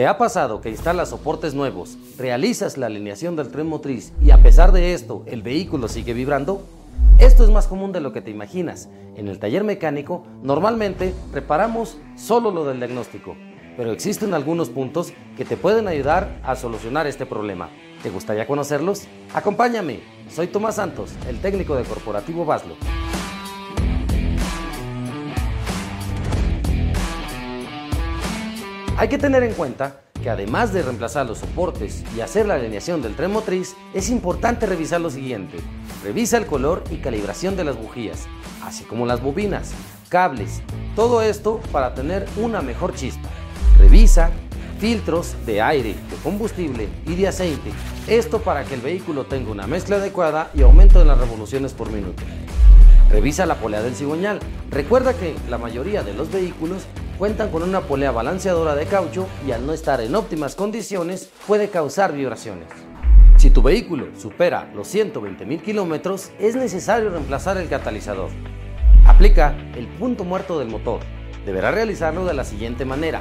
¿Te ha pasado que instalas soportes nuevos, realizas la alineación del tren motriz y a pesar de esto el vehículo sigue vibrando? Esto es más común de lo que te imaginas. En el taller mecánico normalmente reparamos solo lo del diagnóstico, pero existen algunos puntos que te pueden ayudar a solucionar este problema. ¿Te gustaría conocerlos? Acompáñame, soy Tomás Santos, el técnico de Corporativo Baslo. Hay que tener en cuenta que además de reemplazar los soportes y hacer la alineación del tren motriz, es importante revisar lo siguiente. Revisa el color y calibración de las bujías, así como las bobinas, cables, todo esto para tener una mejor chispa. Revisa filtros de aire, de combustible y de aceite. Esto para que el vehículo tenga una mezcla adecuada y aumento en las revoluciones por minuto. Revisa la polea del cigüeñal. Recuerda que la mayoría de los vehículos cuentan con una polea balanceadora de caucho y al no estar en óptimas condiciones puede causar vibraciones. Si tu vehículo supera los 120.000 kilómetros, es necesario reemplazar el catalizador. Aplica el punto muerto del motor. Deberá realizarlo de la siguiente manera.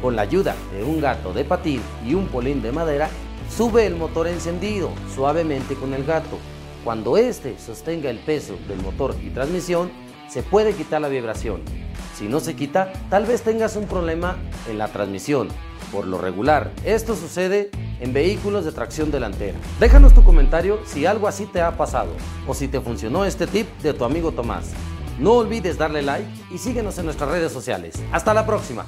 Con la ayuda de un gato de patín y un polín de madera, sube el motor encendido suavemente con el gato. Cuando éste sostenga el peso del motor y transmisión, se puede quitar la vibración. Si no se quita, tal vez tengas un problema en la transmisión. Por lo regular, esto sucede en vehículos de tracción delantera. Déjanos tu comentario si algo así te ha pasado o si te funcionó este tip de tu amigo Tomás. No olvides darle like y síguenos en nuestras redes sociales. Hasta la próxima.